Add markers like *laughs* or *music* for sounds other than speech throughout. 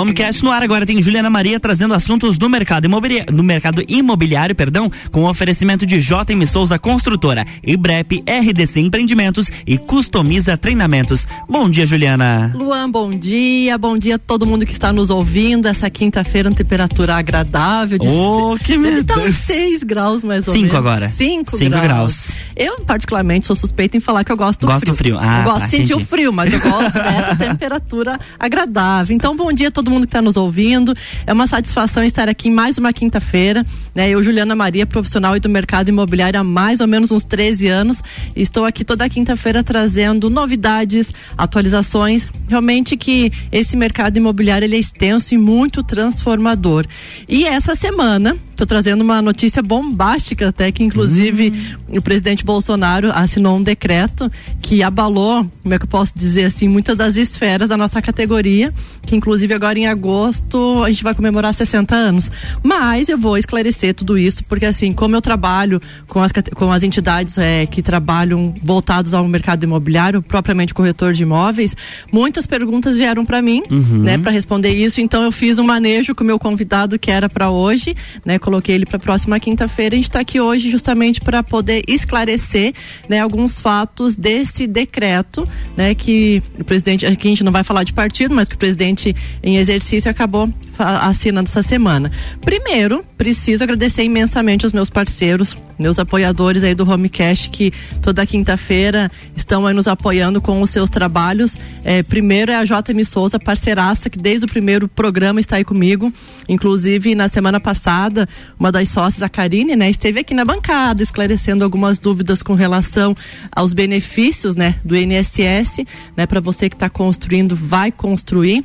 Homecast no ar agora tem Juliana Maria trazendo assuntos do mercado imobiliário, do mercado imobiliário, perdão, com oferecimento de JM Souza Construtora, Ibrep, RDC Empreendimentos e Customiza Treinamentos. Bom dia, Juliana. Luan, bom dia. Bom dia a todo mundo que está nos ouvindo. Essa quinta-feira, uma temperatura agradável de Oh, que medo. Tá uns 6 graus mais ou Cinco menos. agora. 5 Cinco graus. graus. Eu, particularmente, sou suspeita em falar que eu gosto do Gosto frio. frio. Ah, eu gosto tá, de sentir entendi. o frio, mas eu gosto *laughs* dessa temperatura agradável. Então, bom dia a todo mundo que está nos ouvindo. É uma satisfação estar aqui em mais uma quinta-feira. Né? Eu, Juliana Maria, profissional do mercado imobiliário há mais ou menos uns 13 anos. Estou aqui toda quinta-feira trazendo novidades, atualizações. Realmente que esse mercado imobiliário ele é extenso e muito transformador. E essa semana, estou trazendo uma notícia bombástica até que inclusive o presidente Bolsonaro assinou um decreto que abalou, como é que eu posso dizer assim, muitas das esferas da nossa categoria, que inclusive agora em agosto a gente vai comemorar 60 anos. Mas eu vou esclarecer tudo isso, porque assim, como eu trabalho com as, com as entidades eh, que trabalham voltados ao mercado imobiliário, propriamente corretor de imóveis, muitas perguntas vieram para mim, né, para responder isso. Então eu fiz um manejo com o meu convidado que era para hoje, né, coloquei ele para a próxima quinta-feira. A gente está aqui hoje justamente para poder esclarecer, né, alguns fatos desse decreto, né, que o presidente, aqui a gente não vai falar de partido, mas que o presidente em exercício acabou assinando essa semana. Primeiro, preciso agradecer imensamente aos meus parceiros, meus apoiadores aí do Homecast que toda quinta-feira estão aí nos apoiando com os seus trabalhos. É, primeiro é a JM Souza, parceiraça, que desde o primeiro programa está aí comigo. Inclusive, na semana passada, uma das sócias, a Karine, né, esteve aqui na bancada esclarecendo algumas dúvidas com relação aos benefícios, né, do INSS, né, para você que está construindo, vai construir.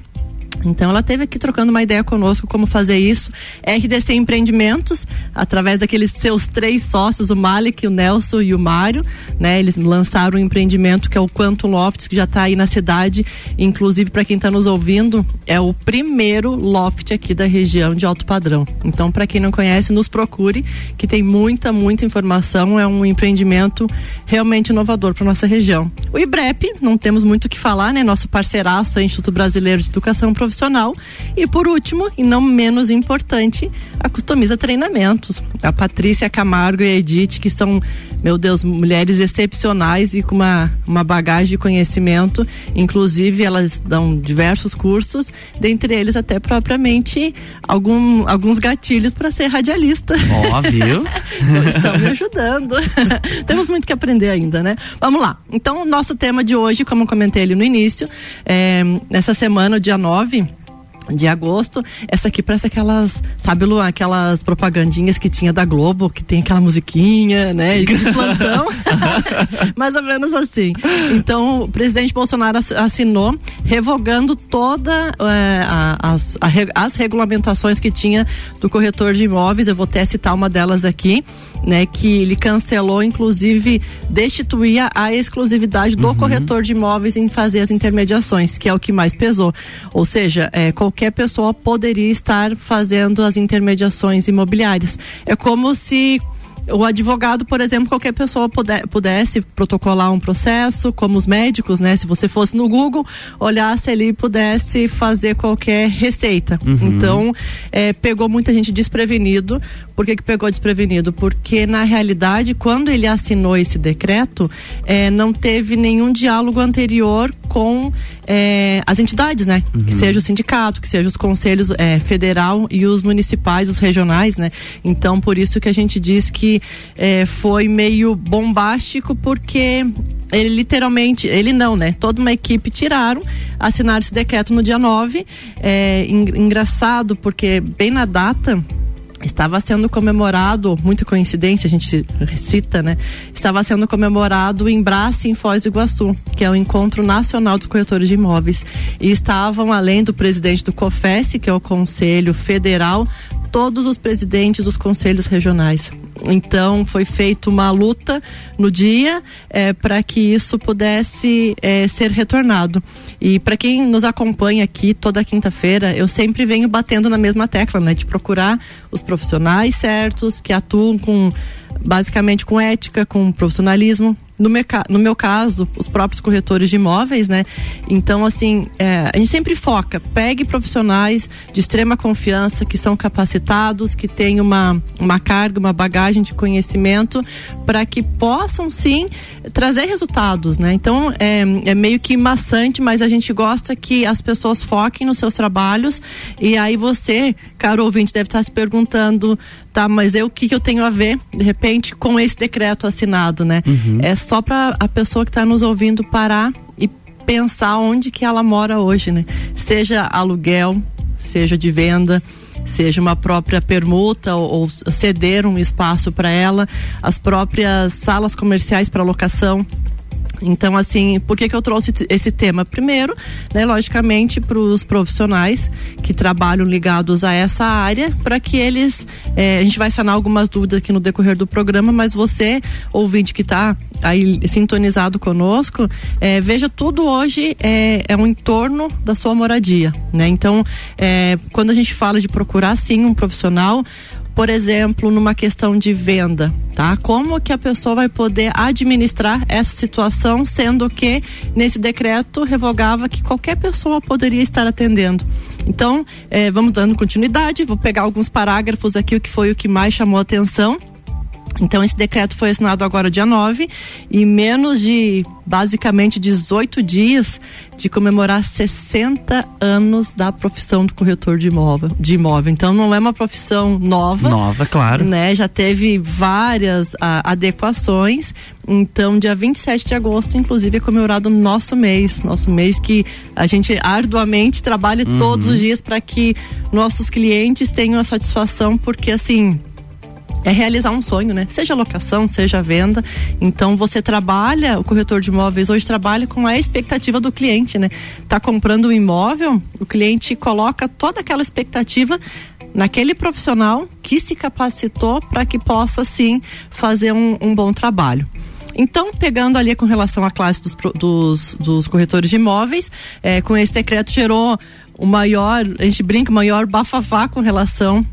Então ela esteve aqui trocando uma ideia conosco como fazer isso. RDC Empreendimentos, através daqueles seus três sócios, o Malik, o Nelson e o Mário, né? Eles lançaram um empreendimento que é o Quantum Lofts, que já está aí na cidade. Inclusive, para quem está nos ouvindo, é o primeiro loft aqui da região de alto padrão. Então, para quem não conhece, nos procure, que tem muita, muita informação. É um empreendimento realmente inovador para nossa região. O IBREP, não temos muito o que falar, né? Nosso parceiraço, é Instituto Brasileiro de Educação Profissional. E por último, e não menos importante, a Customiza Treinamentos. A Patrícia Camargo e a Edith, que são, meu Deus, mulheres excepcionais e com uma, uma bagagem de conhecimento. Inclusive, elas dão diversos cursos, dentre eles até propriamente algum, alguns gatilhos para ser radialista. Ó, viu? *laughs* Então, estão me ajudando. *laughs* Temos muito que aprender ainda, né? Vamos lá. Então, o nosso tema de hoje, como eu comentei ali no início, é, nessa semana, dia 9 de agosto, essa aqui parece aquelas, sabe, aquelas propagandinhas que tinha da Globo, que tem aquela musiquinha, né, e de plantão, *laughs* mais ou menos assim. Então, o presidente Bolsonaro ass- assinou revogando toda a- as, as regulamentações que tinha do corretor de imóveis. Eu vou até citar uma delas aqui, né, que ele cancelou, inclusive, destituía a exclusividade do corretor de imóveis em fazer as intermediações, que é o que mais pesou. Ou seja, eh, qualquer pessoa poderia estar fazendo as intermediações imobiliárias. É como se o advogado, por exemplo, qualquer pessoa puder- pudesse protocolar um processo, como os médicos, né? Se você fosse no Google, olhasse ali e pudesse fazer qualquer receita. Então, eh, pegou muita gente desprevenido. Por que, que pegou desprevenido? Porque, na realidade, quando ele assinou esse decreto, eh, não teve nenhum diálogo anterior com eh, as entidades, né? Que seja o sindicato, que seja os conselhos eh, federal e os municipais, os regionais, né? Então, por isso que a gente diz que foi meio bombástico, porque ele literalmente, ele não, né? Toda uma equipe tiraram, assinaram esse decreto no dia 9. É en- engraçado, porque bem na data estava sendo comemorado, muita coincidência, a gente cita, né? Estava sendo comemorado em Braça, em Foz do Iguaçu, que é o Encontro Nacional dos Corretores de Imóveis. E estavam, além do presidente do COFES, que é o Conselho Federal, todos os presidentes dos conselhos regionais. Então foi feita uma luta no dia para que isso pudesse eh, ser retornado. E para quem nos acompanha aqui toda quinta-feira, eu sempre venho batendo na mesma tecla, né, de procurar os profissionais certos que atuam com basicamente com ética, com profissionalismo, no, no meu caso, os próprios corretores de imóveis, né? Então, assim, é, a gente sempre foca, pegue profissionais de extrema confiança, que são capacitados, que têm uma, uma carga, uma bagagem de conhecimento, para que possam sim trazer resultados, né? Então, é, é meio que maçante, mas a gente gosta que as pessoas foquem nos seus trabalhos e aí você, caro ouvinte, deve estar se perguntando, tá, mas eu o que, que eu tenho a ver, de repente, com esse decreto assinado, né? Uhum. É só para a pessoa que está nos ouvindo parar e pensar onde que ela mora hoje, né? Seja aluguel, seja de venda, seja uma própria permuta ou, ou ceder um espaço para ela, as próprias salas comerciais para locação. Então, assim, por que, que eu trouxe esse tema? Primeiro, né, logicamente, para os profissionais que trabalham ligados a essa área, para que eles. Eh, a gente vai sanar algumas dúvidas aqui no decorrer do programa, mas você, ouvinte que está aí sintonizado conosco, eh, veja tudo hoje é, é um entorno da sua moradia. Né? Então, eh, quando a gente fala de procurar sim um profissional, por exemplo, numa questão de venda, tá? Como que a pessoa vai poder administrar essa situação, sendo que nesse decreto revogava que qualquer pessoa poderia estar atendendo. Então, eh, vamos dando continuidade, vou pegar alguns parágrafos aqui, o que foi o que mais chamou atenção. Então, esse decreto foi assinado agora dia 9 e menos de basicamente 18 dias de comemorar 60 anos da profissão do corretor de imóvel, de imóvel. Então, não é uma profissão nova. Nova, claro. Né? Já teve várias a, adequações. Então, dia 27 de agosto, inclusive, é comemorado o nosso mês. Nosso mês que a gente arduamente trabalha uhum. todos os dias para que nossos clientes tenham a satisfação, porque assim é realizar um sonho, né? Seja locação, seja venda. Então você trabalha, o corretor de imóveis hoje trabalha com a expectativa do cliente, né? Tá comprando um imóvel, o cliente coloca toda aquela expectativa naquele profissional que se capacitou para que possa sim fazer um, um bom trabalho. Então, pegando ali com relação à classe dos, dos, dos corretores de imóveis, é, com esse decreto gerou o maior, a gente brinca, o maior bafafá com relação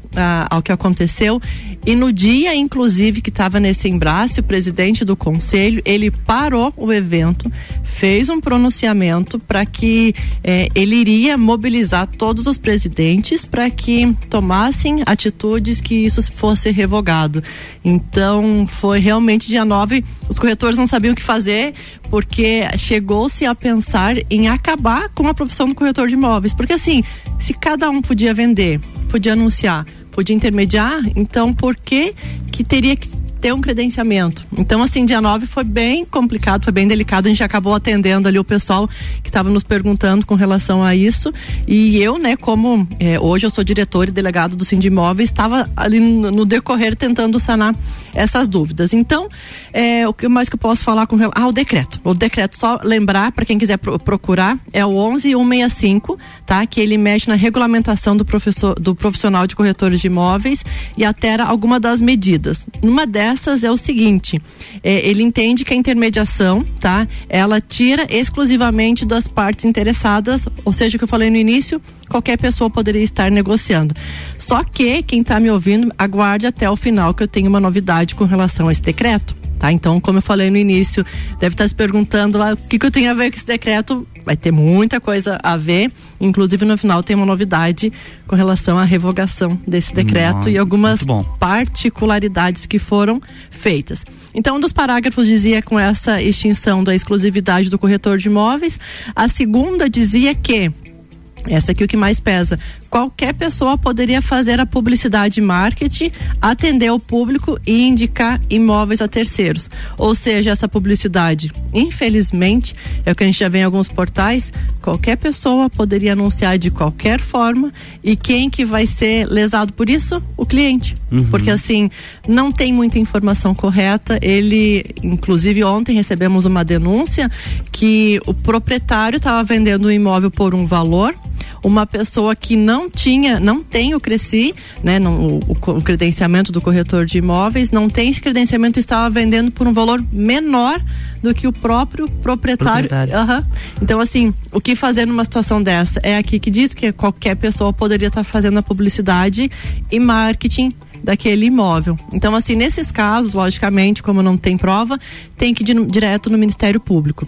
ao que aconteceu. E no dia, inclusive, que estava nesse embraço, o presidente do conselho, ele parou o evento, fez um pronunciamento para que eh, ele iria mobilizar todos os presidentes para que tomassem atitudes que isso fosse revogado. Então, foi realmente dia 9, os corretores não sabiam o que fazer, porque chegou-se a pensar em acabar com a profissão do corretor de imóveis. Porque assim, se cada um podia vender, podia anunciar, podia intermediar, então por que que teria que ter um credenciamento. Então, assim, dia 9 foi bem complicado, foi bem delicado. A gente acabou atendendo ali o pessoal que estava nos perguntando com relação a isso. E eu, né, como é, hoje eu sou diretor e delegado do Sindimóvel, estava ali no, no, decorrer tentando sanar essas dúvidas. Então, é, o que mais que eu posso falar com relação. Ah, o decreto. O decreto, só lembrar, para quem quiser pro, procurar, é o 11165, tá? Que ele mexe na regulamentação do, professor, do profissional de corretores de imóveis e altera alguma das medidas. Numa dessas, dessas é o seguinte: é, ele entende que a intermediação, tá? Ela tira exclusivamente das partes interessadas, ou seja, o que eu falei no início, qualquer pessoa poderia estar negociando. Só que quem está me ouvindo, aguarde até o final que eu tenho uma novidade com relação a esse decreto. Tá? Então, como eu falei no início, deve estar se perguntando ah, o que, que eu tenho a ver com esse decreto. Vai ter muita coisa a ver. Inclusive, no final, tem uma novidade com relação à revogação desse decreto e algumas particularidades que foram feitas. Então, um dos parágrafos dizia com essa extinção da exclusividade do corretor de imóveis. A segunda dizia que essa aqui é o que mais pesa. Qualquer pessoa poderia fazer a publicidade marketing, atender o público e indicar imóveis a terceiros. Ou seja, essa publicidade, infelizmente, é o que a gente já vê em alguns portais, qualquer pessoa poderia anunciar de qualquer forma e quem que vai ser lesado por isso? O cliente. Uhum. Porque assim, não tem muita informação correta. Ele, inclusive ontem recebemos uma denúncia que o proprietário estava vendendo o imóvel por um valor uma pessoa que não tinha, não tem o Cresci, né, o, o, credenciamento do corretor de imóveis, não tem esse credenciamento estava vendendo por um valor menor do que o próprio proprietário. proprietário. Uhum. Então, assim, o que fazer numa situação dessa? É aqui que diz que qualquer pessoa poderia estar fazendo a publicidade e marketing daquele imóvel. Então, assim, nesses casos, logicamente, como não tem prova, tem que ir direto no Ministério Público.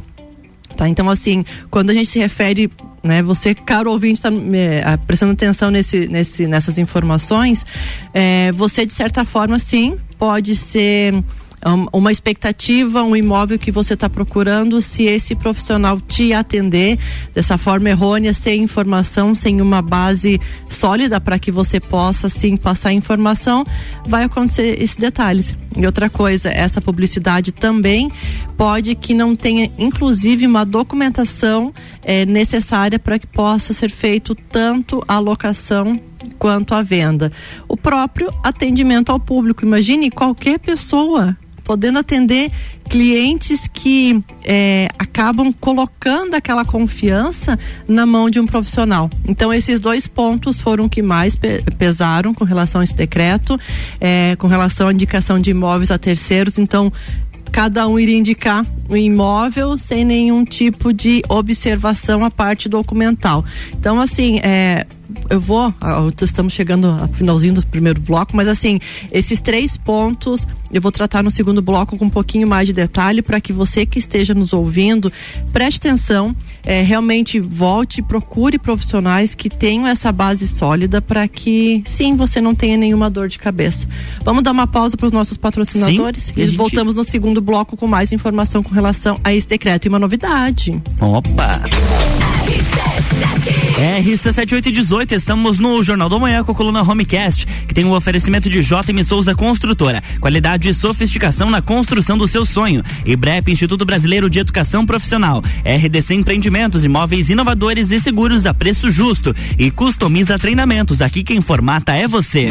Tá? Então, assim, quando a gente se refere né? Você, caro ouvinte, está é, prestando atenção nesse, nesse, nessas informações, é, você, de certa forma, sim, pode ser uma expectativa, um imóvel que você está procurando, se esse profissional te atender dessa forma errônea, sem informação, sem uma base sólida para que você possa sim passar informação, vai acontecer esses detalhes. E outra coisa, essa publicidade também pode que não tenha, inclusive, uma documentação é, necessária para que possa ser feito tanto a locação quanto a venda. O próprio atendimento ao público. Imagine qualquer pessoa podendo atender clientes que é, acabam colocando aquela confiança na mão de um profissional. Então, esses dois pontos foram que mais pe pesaram com relação a esse decreto, é, com relação à indicação de imóveis a terceiros. Então, cada um iria indicar o imóvel sem nenhum tipo de observação à parte documental. Então, assim, é, eu vou, estamos chegando ao finalzinho do primeiro bloco, mas assim, esses três pontos eu vou tratar no segundo bloco com um pouquinho mais de detalhe para que você que esteja nos ouvindo preste atenção, é, realmente volte, procure profissionais que tenham essa base sólida para que sim, você não tenha nenhuma dor de cabeça. Vamos dar uma pausa para os nossos patrocinadores sim, e gente... voltamos no segundo bloco com mais informação com relação a esse decreto e uma novidade. Opa! RC7818, estamos no Jornal do Manhã com a coluna Homecast, que tem o um oferecimento de JM Souza Construtora, qualidade e sofisticação na construção do seu sonho. E BREP, Instituto Brasileiro de Educação Profissional. RDC Empreendimentos, imóveis inovadores e seguros a preço justo. E customiza treinamentos, aqui quem formata é você.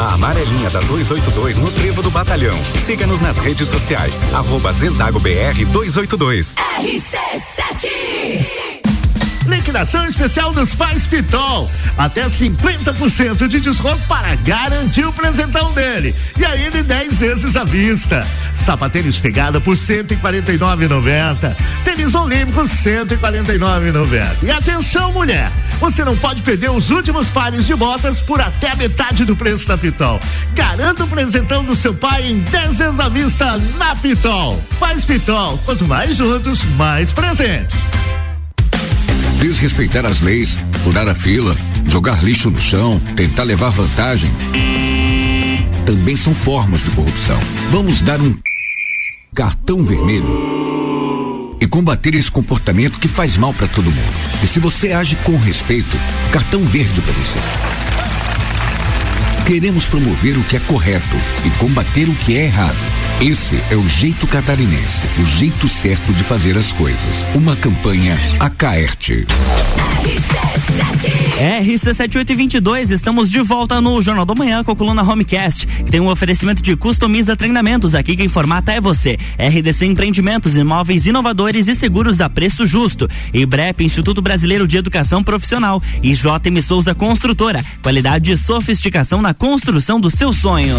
A amarelinha da 282 no Trevo do Batalhão. Siga-nos nas redes sociais. Arroba Zezago BR 282. RC7 Liquidação especial dos pais Pitol. Até 50% de desconto para garantir o presentão dele. E ainda em 10 vezes à vista. Sapatênis pegada por 149,90. Tênis olímpico 149,90. E atenção, mulher! Você não pode perder os últimos pares de botas por até metade do preço da Pitol. Garanta o presentão do seu pai em 10 vezes à vista na Pitol. Faz Pitol. Quanto mais juntos, mais presentes desrespeitar as leis, furar a fila, jogar lixo no chão, tentar levar vantagem. Também são formas de corrupção. Vamos dar um cartão vermelho e combater esse comportamento que faz mal para todo mundo. E se você age com respeito, cartão verde para você. Queremos promover o que é correto e combater o que é errado. Esse é o jeito catarinense, o jeito certo de fazer as coisas. Uma campanha Acaerte. RC7822, estamos de volta no Jornal da Manhã com a coluna Homecast, que tem um oferecimento de customiza treinamentos. Aqui quem formata é você. RDC Empreendimentos, imóveis inovadores e seguros a preço justo. IBREP, Instituto Brasileiro de Educação Profissional. E JM Souza Construtora, qualidade e sofisticação na construção do seu sonho.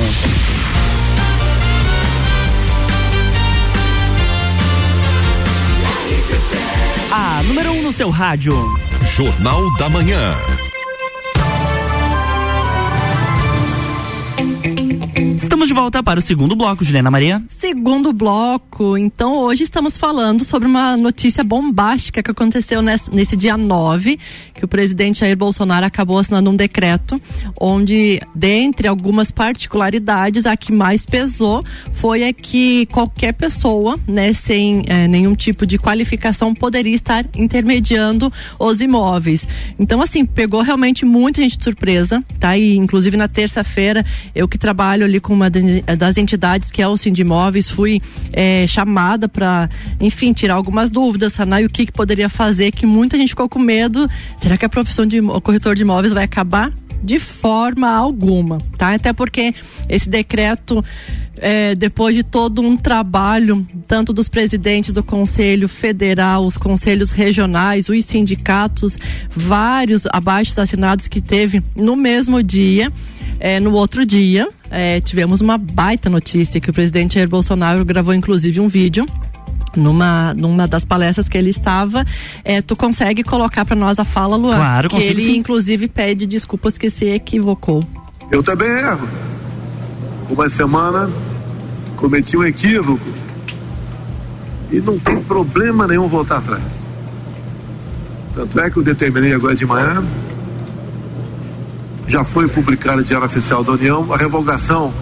A número 1 um no seu rádio. Jornal da Manhã. Estamos de volta para o segundo bloco, Juliana Maria. Segundo bloco. Então, hoje estamos falando sobre uma notícia bombástica que aconteceu nesse, nesse dia 9, que o presidente Jair Bolsonaro acabou assinando um decreto onde, dentre algumas particularidades, a que mais pesou foi a que qualquer pessoa, né, sem é, nenhum tipo de qualificação, poderia estar intermediando os imóveis. Então, assim, pegou realmente muita gente de surpresa, tá? E, inclusive, na terça-feira, eu que trabalho ali com uma das entidades que é o Sindimóveis, fui é, chamada para, enfim, tirar algumas dúvidas, sanar o que, que poderia fazer, que muita gente ficou com medo. Será que a profissão de corretor de imóveis vai acabar? De forma alguma, tá? Até porque esse decreto é, depois de todo um trabalho, tanto dos presidentes do Conselho Federal, os conselhos regionais, os sindicatos, vários abaixo assinados que teve no mesmo dia. É, no outro dia, é, tivemos uma baita notícia que o presidente Jair Bolsonaro gravou inclusive um vídeo numa, numa das palestras que ele estava, é, tu consegue colocar para nós a fala, Luan? Claro, que ele sim. inclusive pede desculpas que se equivocou. Eu também erro. Uma semana cometi um equívoco e não tem problema nenhum voltar atrás. Tanto é que eu determinei agora de manhã já foi publicada no Diário Oficial da União a revogação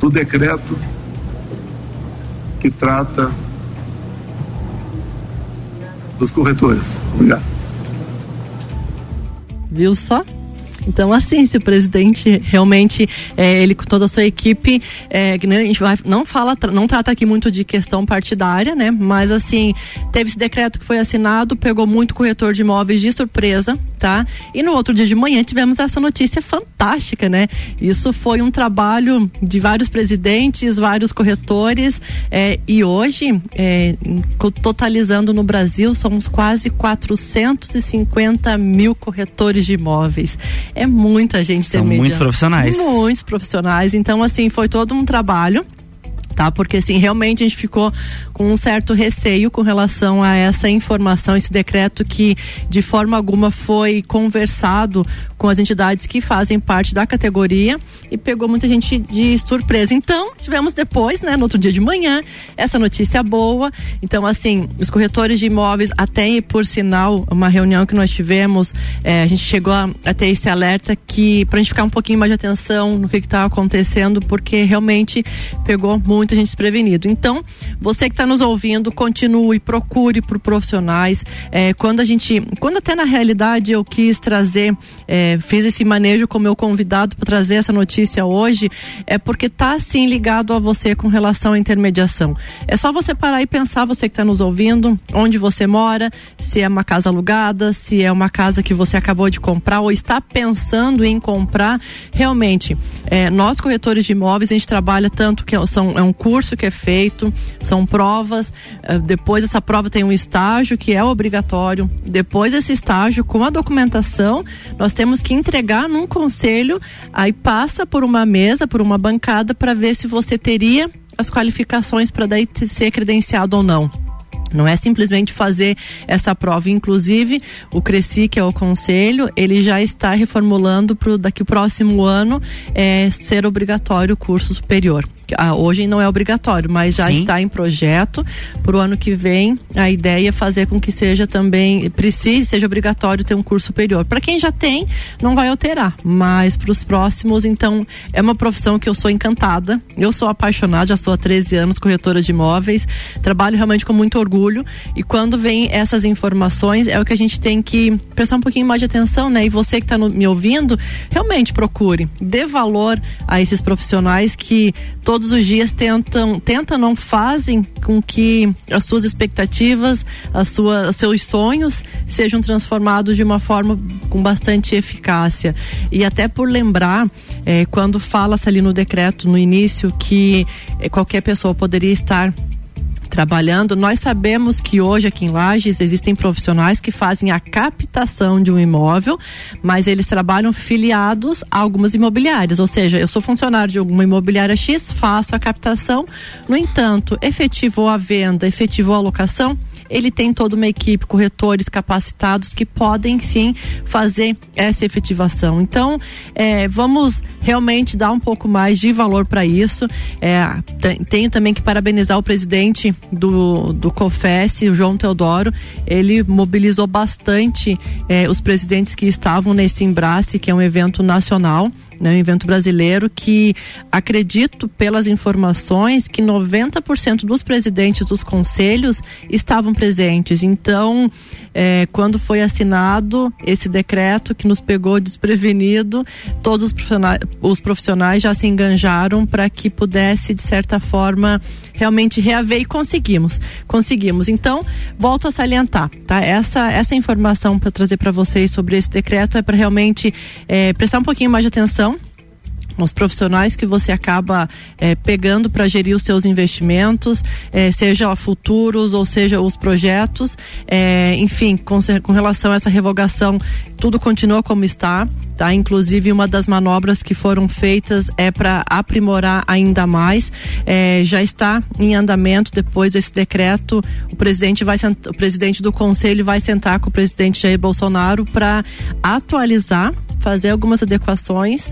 do decreto que trata dos corretores. Obrigado. Viu só? Então, assim, se o presidente realmente, é, ele com toda a sua equipe, é, a gente não fala, não trata aqui muito de questão partidária, né? Mas assim, teve esse decreto que foi assinado, pegou muito corretor de imóveis de surpresa, tá? E no outro dia de manhã tivemos essa notícia fantástica, né? Isso foi um trabalho de vários presidentes, vários corretores, é, e hoje, é, totalizando no Brasil, somos quase 450 mil corretores de imóveis é muita gente São muitos profissionais. Muitos profissionais. Então, assim, foi todo um trabalho tá? Porque assim, realmente a gente ficou um certo receio com relação a essa informação, esse decreto que de forma alguma foi conversado com as entidades que fazem parte da categoria e pegou muita gente de surpresa. Então, tivemos depois, né, no outro dia de manhã, essa notícia boa. Então, assim, os corretores de imóveis, até por sinal, uma reunião que nós tivemos, é, a gente chegou a, a, ter esse alerta que, pra gente ficar um pouquinho mais de atenção no que está acontecendo, porque realmente pegou muita gente desprevenido. Então, você que está nos ouvindo, continue, procure por profissionais. É, quando a gente, quando até na realidade eu quis trazer, é, fiz esse manejo com meu convidado para trazer essa notícia hoje, é porque está assim ligado a você com relação à intermediação. É só você parar e pensar, você que está nos ouvindo, onde você mora, se é uma casa alugada, se é uma casa que você acabou de comprar ou está pensando em comprar. Realmente, é, nós corretores de imóveis, a gente trabalha tanto que são, é um curso que é feito, são provas. Eh, depois essa prova tem um estágio que é obrigatório. Depois desse estágio, com a documentação, nós temos que entregar num conselho, aí passa por uma mesa, por uma bancada, para ver se você teria as qualificações para daí ser credenciado ou não. Não é simplesmente fazer essa prova. Inclusive, o Cresci, que é o conselho, ele já está reformulando para daqui próximo ano é, ser obrigatório o curso superior. Ah, hoje não é obrigatório, mas já Sim. está em projeto. Para o ano que vem, a ideia é fazer com que seja também, precise, seja obrigatório ter um curso superior. Para quem já tem, não vai alterar, mas para os próximos, então, é uma profissão que eu sou encantada. Eu sou apaixonada, já sou há 13 anos corretora de imóveis. Trabalho realmente com muito orgulho orgulho. E quando vem essas informações, é o que a gente tem que prestar um pouquinho mais de atenção, né? E você que está me ouvindo, realmente procure, dê valor a esses profissionais que todos os dias tentam, tentam não fazem com que as suas expectativas, as suas, seus sonhos sejam transformados de uma forma com bastante eficácia. E até por lembrar, é, quando fala-se ali no decreto, no início, que é, qualquer pessoa poderia estar trabalhando, nós sabemos que hoje aqui em Lages existem profissionais que fazem a captação de um imóvel, mas eles trabalham filiados a algumas imobiliárias, ou seja, eu sou funcionário de alguma imobiliária X, faço a captação, no entanto, efetivou a venda, efetivou a locação, ele tem toda uma equipe, corretores capacitados que podem sim fazer essa efetivação. Então, é, vamos realmente dar um pouco mais de valor para isso. É, tenho também que parabenizar o presidente do, do COFES, o João Teodoro. Ele mobilizou bastante é, os presidentes que estavam nesse Embrace, que é um evento nacional né, um evento brasileiro que acredito pelas informações que 90% dos presidentes dos conselhos estavam presentes. Então, é, quando foi assinado esse decreto que nos pegou desprevenido, todos os profissionais, os profissionais já se enganjaram para que pudesse, de certa forma, realmente reaver e conseguimos. Conseguimos. Então, volto a salientar, tá? Essa, essa informação para trazer para vocês sobre esse decreto é para realmente é, prestar um pouquinho mais de atenção os profissionais que você acaba é, pegando para gerir os seus investimentos, é, seja futuros ou seja os projetos, é, enfim, com, com, relação a essa revogação, tudo continua como está, tá? Inclusive uma das manobras que foram feitas é para aprimorar ainda mais, já está em andamento depois desse decreto, o presidente vai o presidente do conselho vai sentar com o presidente Jair Bolsonaro para atualizar, fazer algumas adequações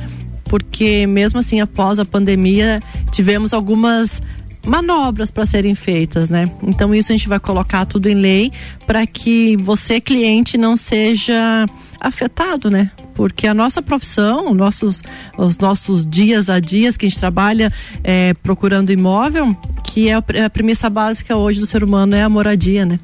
porque mesmo assim após a pandemia tivemos algumas manobras para serem feitas, né? Então isso a gente vai colocar tudo em lei para que você cliente não seja afetado, né? Porque a nossa profissão, nossos, os nossos dias a dias que a gente trabalha é, procurando imóvel, que é a premissa básica hoje do ser humano é a moradia, né?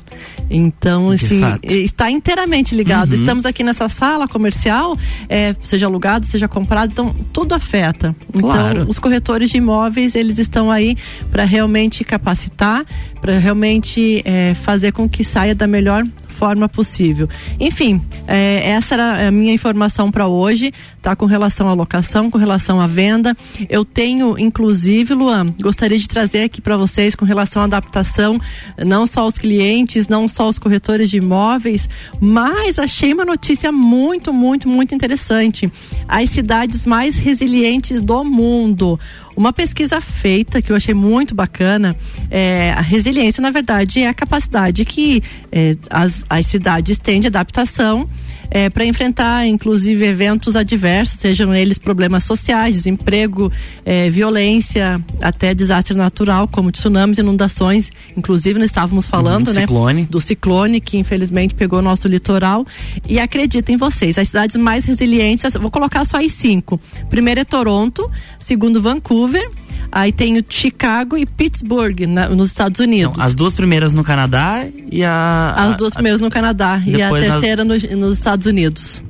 Então, assim, está inteiramente ligado. Uhum. Estamos aqui nessa sala comercial, é, seja alugado, seja comprado, então tudo afeta. Então, claro. os corretores de imóveis, eles estão aí para realmente capacitar, para realmente é, fazer com que saia da melhor forma possível. Enfim, é, essa era a minha informação para hoje, tá? Com relação à locação, com relação à venda. Eu tenho, inclusive, Luan, gostaria de trazer aqui para vocês com relação à adaptação, não só os clientes, não só os corretores de imóveis, mas achei uma notícia muito, muito, muito interessante. As cidades mais resilientes do mundo. Uma pesquisa feita que eu achei muito bacana, é, a resiliência, na verdade, é a capacidade que é, as, as cidades têm de adaptação é, para enfrentar, inclusive, eventos adversos, sejam eles problemas sociais, desemprego, é, violência, até desastre natural, como tsunamis, inundações. Inclusive, nós estávamos falando, uhum, né? Ciclone. Do ciclone que infelizmente pegou o nosso litoral. E acreditem vocês, as cidades mais resilientes, vou colocar só aí cinco. Primeiro é Toronto, segundo Vancouver, Aí tem o Chicago e Pittsburgh, na, nos Estados Unidos. as duas primeiras no Canadá e a. As duas primeiras no Canadá e a terceira no, nos Estados Unidos.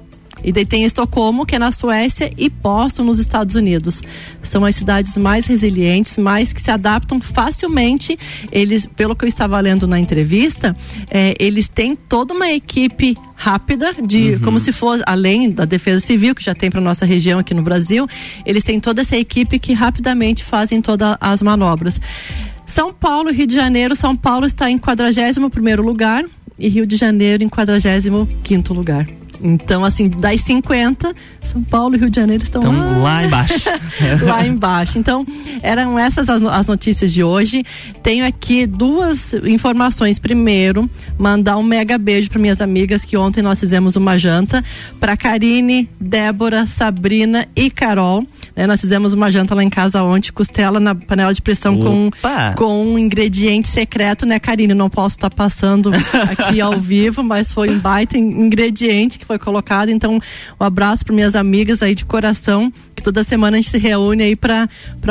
E daí tem Estocolmo, que é na Suécia, e Boston, nos Estados Unidos. São as cidades mais resilientes, mais que se adaptam facilmente. Eles, pelo que eu estava lendo na entrevista, é, eles têm toda uma equipe rápida de uhum. como se fosse além da defesa civil que já tem para nossa região aqui no Brasil eles têm toda essa equipe que rapidamente fazem todas as manobras São Paulo e Rio de Janeiro São Paulo está em 41 primeiro lugar e Rio de Janeiro em 45 quinto lugar então, assim, das 50, São Paulo e Rio de Janeiro estão lá, lá embaixo. *laughs* lá embaixo. Então, eram essas as, as, notícias de hoje. Tenho aqui duas informações. Primeiro, mandar um mega beijo para minhas amigas que ontem nós fizemos uma janta para Karine, Débora, Sabrina e Carol. Né? Nós fizemos uma janta lá em casa ontem, costela na panela de pressão com, com um ingrediente secreto, né, Karine? Não posso estar tá passando aqui ao vivo, mas foi um baita ingrediente que foi colocado. Então, um abraço para minhas amigas aí de coração que toda semana a gente se reúne aí para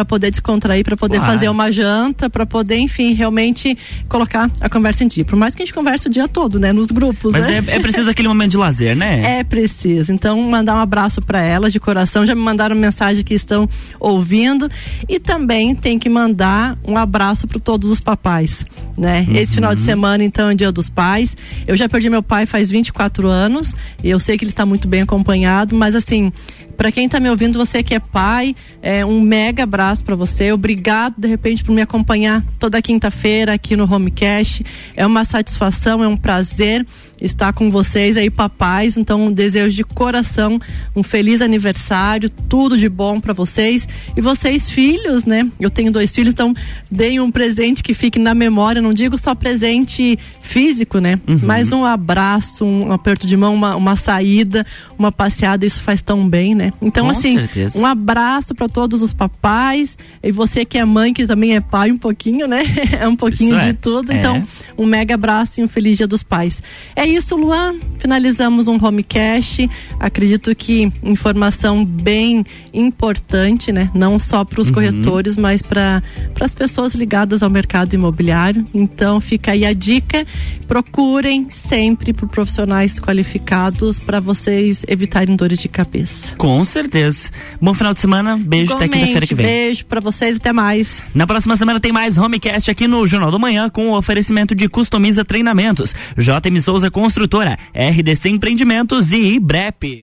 poder descontrair, para poder Claro. fazer uma janta, para poder, enfim, realmente colocar a conversa em dia. Por mais que a gente converse o dia todo, né, nos grupos, Mas né? é, é preciso aquele momento de lazer, né? *laughs* É preciso. Então, mandar um abraço para elas de coração. Já me mandaram mensagem que estão ouvindo. E também tem que mandar um abraço para todos os papais. Né? Esse final de semana, então, é dia dos pais. Eu já perdi meu pai faz 24 anos. E eu sei que ele está muito bem acompanhado, mas assim. Para quem está me ouvindo, você que é pai, é um mega abraço para você. Obrigado, de repente, por me acompanhar toda quinta-feira aqui no Homecast. É uma satisfação, é um prazer estar com vocês aí, papais. Então, um desejo de coração, um feliz aniversário, tudo de bom para vocês. E vocês, filhos, né? Eu tenho dois filhos, então deem um presente que fique na memória. Não digo só presente físico, né? Mas um abraço, um aperto de mão, uma, uma saída, uma passeada, isso faz tão bem, né? Então, Com assim, certeza. um abraço para todos os papais. E você que é mãe, que também é pai um pouquinho, né? *laughs* É um pouquinho Isso é. de tudo. É. Então, um mega abraço e um feliz dia dos pais. É isso, Luan. Finalizamos um homecast. Acredito que informação bem importante, né? Não só para os Uhum. corretores, mas para as pessoas ligadas ao mercado imobiliário. Então, fica aí a dica. Procurem sempre por profissionais qualificados para vocês evitarem dores de cabeça. Com certeza. Bom final de semana. Beijo até quinta-feira que vem. Beijo para vocês, até mais. Na próxima semana tem mais Homecast aqui no Jornal do Manhã com o oferecimento de Customiza Treinamentos, JM Souza Construtora, RDC Empreendimentos e IBREP.